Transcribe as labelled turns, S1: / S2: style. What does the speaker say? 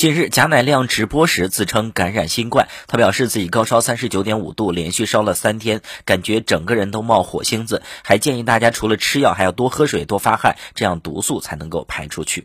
S1: 近日贾乃亮直播时自称感染新冠他表示自己高烧三十九点五度连续烧了三天感觉整个人都冒火星子还建议大家除了吃药还要多喝水多发汗这样毒素才能够排出去。